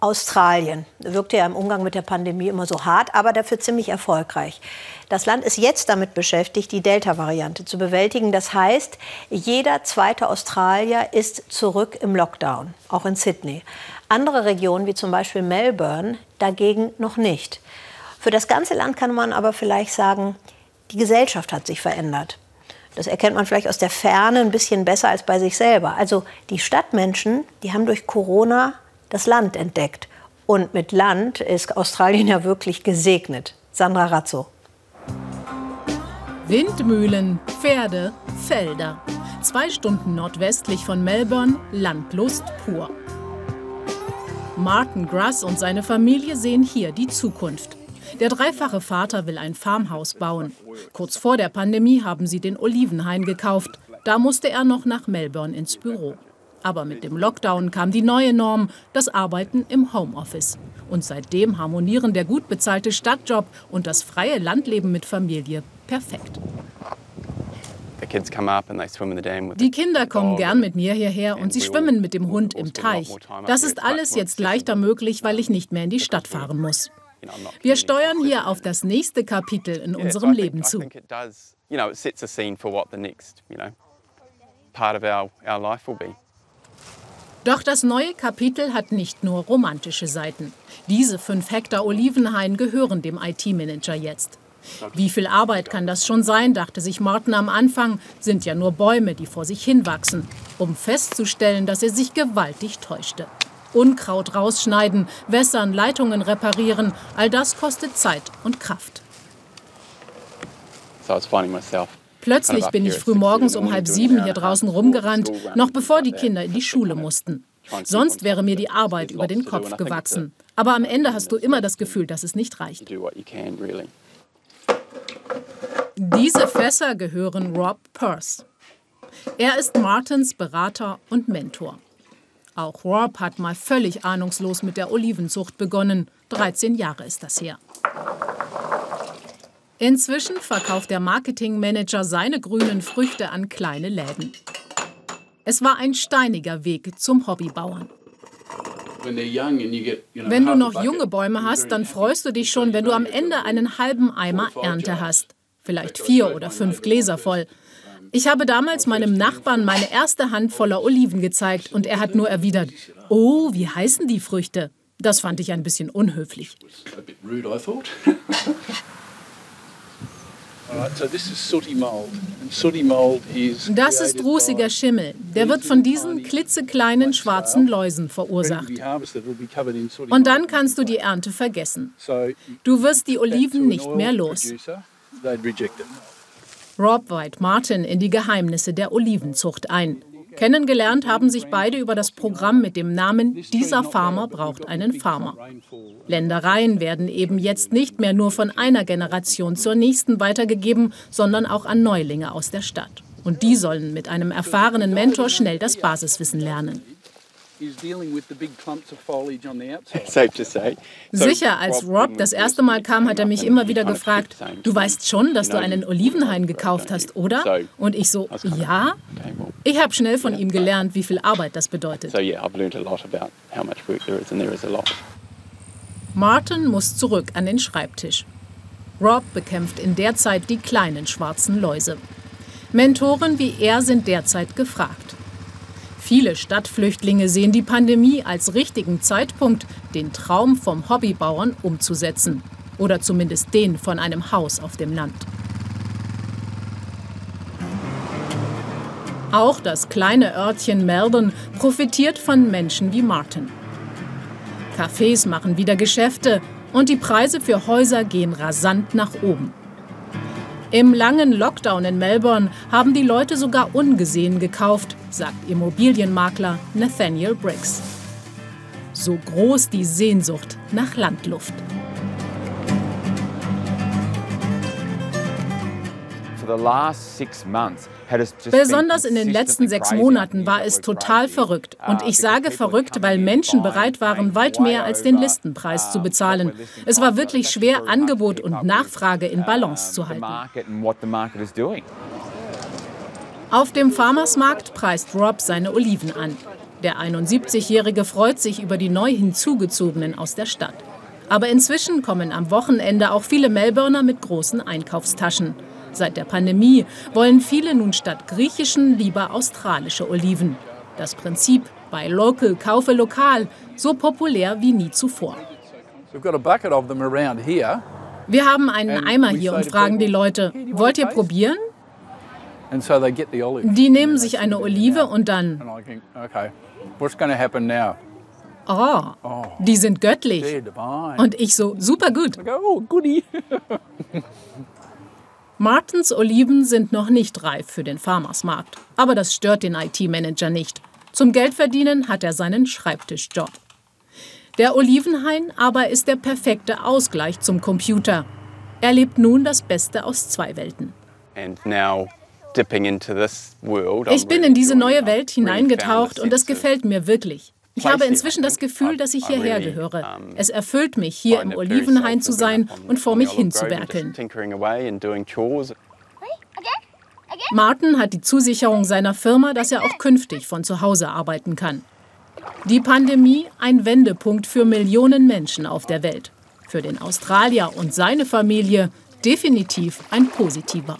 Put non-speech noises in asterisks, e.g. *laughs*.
Australien. Wirkte ja im Umgang mit der Pandemie immer so hart, aber dafür ziemlich erfolgreich. Das Land ist jetzt damit beschäftigt, die Delta-Variante zu bewältigen. Das heißt, jeder zweite Australier ist zurück im Lockdown, auch in Sydney. Andere Regionen, wie zum Beispiel Melbourne, dagegen noch nicht. Für das ganze Land kann man aber vielleicht sagen, die Gesellschaft hat sich verändert. Das erkennt man vielleicht aus der Ferne ein bisschen besser als bei sich selber. Also die Stadtmenschen, die haben durch Corona das Land entdeckt. Und mit Land ist Australien ja wirklich gesegnet. Sandra Razzo. Windmühlen, Pferde, Felder. Zwei Stunden nordwestlich von Melbourne, Landlust pur. Martin Grass und seine Familie sehen hier die Zukunft. Der dreifache Vater will ein Farmhaus bauen. Kurz vor der Pandemie haben sie den Olivenhain gekauft. Da musste er noch nach Melbourne ins Büro. Aber mit dem Lockdown kam die neue Norm, das Arbeiten im Homeoffice. Und seitdem harmonieren der gut bezahlte Stadtjob und das freie Landleben mit Familie perfekt. Die Kinder kommen gern mit mir hierher und sie schwimmen mit dem Hund im Teich. Das ist alles jetzt leichter möglich, weil ich nicht mehr in die Stadt fahren muss. Wir steuern hier auf das nächste Kapitel in unserem Leben zu. Doch das neue Kapitel hat nicht nur romantische Seiten. Diese fünf Hektar Olivenhain gehören dem IT-Manager jetzt. Wie viel Arbeit kann das schon sein, dachte sich Martin am Anfang, sind ja nur Bäume, die vor sich hinwachsen, um festzustellen, dass er sich gewaltig täuschte. Unkraut rausschneiden, wässern, Leitungen reparieren, all das kostet Zeit und Kraft. Plötzlich bin ich früh morgens um halb sieben hier draußen rumgerannt, noch bevor die Kinder in die Schule mussten. Sonst wäre mir die Arbeit über den Kopf gewachsen. Aber am Ende hast du immer das Gefühl, dass es nicht reicht. Diese Fässer gehören Rob Peirce. Er ist Martins Berater und Mentor. Auch Rob hat mal völlig ahnungslos mit der Olivenzucht begonnen. 13 Jahre ist das her. Inzwischen verkauft der Marketingmanager seine grünen Früchte an kleine Läden. Es war ein steiniger Weg zum Hobbybauern. Wenn du noch junge Bäume hast, dann freust du dich schon, wenn du am Ende einen halben Eimer Ernte hast. Vielleicht vier oder fünf Gläser voll. Ich habe damals meinem Nachbarn meine erste Hand voller Oliven gezeigt und er hat nur erwidert, oh, wie heißen die Früchte? Das fand ich ein bisschen unhöflich. *laughs* Das ist rußiger Schimmel. Der wird von diesen klitzekleinen schwarzen Läusen verursacht. Und dann kannst du die Ernte vergessen. Du wirst die Oliven nicht mehr los. Rob weiht Martin in die Geheimnisse der Olivenzucht ein. Kennengelernt haben sich beide über das Programm mit dem Namen Dieser Farmer braucht einen Farmer. Ländereien werden eben jetzt nicht mehr nur von einer Generation zur nächsten weitergegeben, sondern auch an Neulinge aus der Stadt. Und die sollen mit einem erfahrenen Mentor schnell das Basiswissen lernen. *laughs* Sicher, als Rob das erste Mal kam, hat er mich immer wieder gefragt, du weißt schon, dass du einen Olivenhain gekauft hast, oder? Und ich so, ja. Ich habe schnell von ihm gelernt, wie viel Arbeit das bedeutet. Martin muss zurück an den Schreibtisch. Rob bekämpft in der Zeit die kleinen schwarzen Läuse. Mentoren wie er sind derzeit gefragt. Viele Stadtflüchtlinge sehen die Pandemie als richtigen Zeitpunkt, den Traum vom Hobbybauern umzusetzen. Oder zumindest den von einem Haus auf dem Land. Auch das kleine Örtchen Melbourne profitiert von Menschen wie Martin. Cafés machen wieder Geschäfte und die Preise für Häuser gehen rasant nach oben. Im langen Lockdown in Melbourne haben die Leute sogar ungesehen gekauft, sagt Immobilienmakler Nathaniel Briggs. So groß die Sehnsucht nach Landluft. Besonders in den letzten sechs Monaten war es total verrückt. Und ich sage verrückt, weil Menschen bereit waren, weit mehr als den Listenpreis zu bezahlen. Es war wirklich schwer, Angebot und Nachfrage in Balance zu halten. Auf dem Farmersmarkt preist Rob seine Oliven an. Der 71-Jährige freut sich über die neu hinzugezogenen aus der Stadt. Aber inzwischen kommen am Wochenende auch viele Melbourner mit großen Einkaufstaschen. Seit der Pandemie wollen viele nun statt griechischen lieber australische Oliven. Das Prinzip bei Local kaufe lokal so populär wie nie zuvor. Wir haben einen Eimer hier und fragen die Leute, wollt ihr probieren? Die nehmen sich eine Olive und dann. Oh, die sind göttlich. Und ich so, super gut. *laughs* Martens Oliven sind noch nicht reif für den Farmersmarkt. Aber das stört den IT-Manager nicht. Zum Geldverdienen hat er seinen Schreibtischjob. Der Olivenhain aber ist der perfekte Ausgleich zum Computer. Er lebt nun das Beste aus zwei Welten. Ich bin in diese neue Welt hineingetaucht und es gefällt mir wirklich. Ich habe inzwischen das Gefühl, dass ich hierher gehöre. Es erfüllt mich, hier im Olivenhain zu sein und vor mich hinzuwerkeln. Martin hat die Zusicherung seiner Firma, dass er auch künftig von zu Hause arbeiten kann. Die Pandemie ein Wendepunkt für Millionen Menschen auf der Welt. Für den Australier und seine Familie definitiv ein positiver.